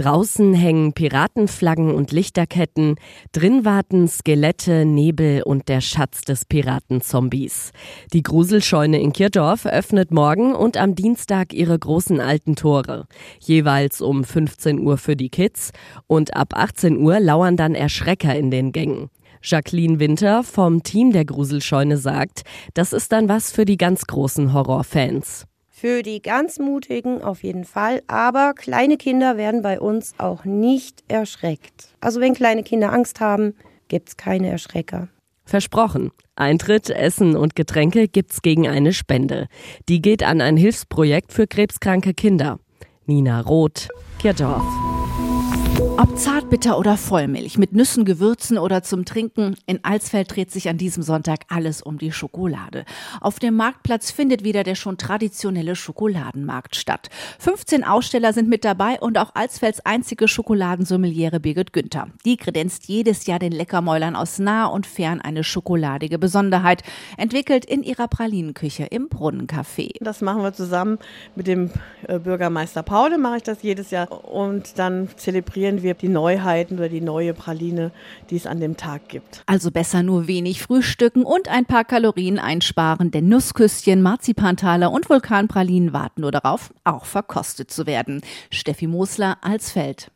Draußen hängen Piratenflaggen und Lichterketten, drin warten Skelette, Nebel und der Schatz des Piratenzombies. Die Gruselscheune in Kirdorf öffnet morgen und am Dienstag ihre großen alten Tore. Jeweils um 15 Uhr für die Kids und ab 18 Uhr lauern dann Erschrecker in den Gängen. Jacqueline Winter vom Team der Gruselscheune sagt, das ist dann was für die ganz großen Horrorfans. Für die ganz Mutigen auf jeden Fall, aber kleine Kinder werden bei uns auch nicht erschreckt. Also wenn kleine Kinder Angst haben, gibt's keine Erschrecker. Versprochen. Eintritt, Essen und Getränke gibt's gegen eine Spende. Die geht an ein Hilfsprojekt für krebskranke Kinder. Nina Roth, Kirchdorf. Ob Zartbitter oder Vollmilch, mit Nüssen, Gewürzen oder zum Trinken, in Alsfeld dreht sich an diesem Sonntag alles um die Schokolade. Auf dem Marktplatz findet wieder der schon traditionelle Schokoladenmarkt statt. 15 Aussteller sind mit dabei und auch Alsfelds einzige Schokoladensommeliere Birgit Günther. Die kredenzt jedes Jahr den Leckermäulern aus nah und fern eine schokoladige Besonderheit, entwickelt in ihrer Pralinenküche im Brunnencafé. Das machen wir zusammen mit dem äh, Bürgermeister Paule, mache ich das jedes Jahr und dann zelebrieren wir die Neuheiten oder die neue Praline, die es an dem Tag gibt. Also besser nur wenig frühstücken und ein paar Kalorien einsparen, denn Nussküsschen, Marzipantaler und Vulkanpralinen warten nur darauf, auch verkostet zu werden. Steffi Mosler als Feld.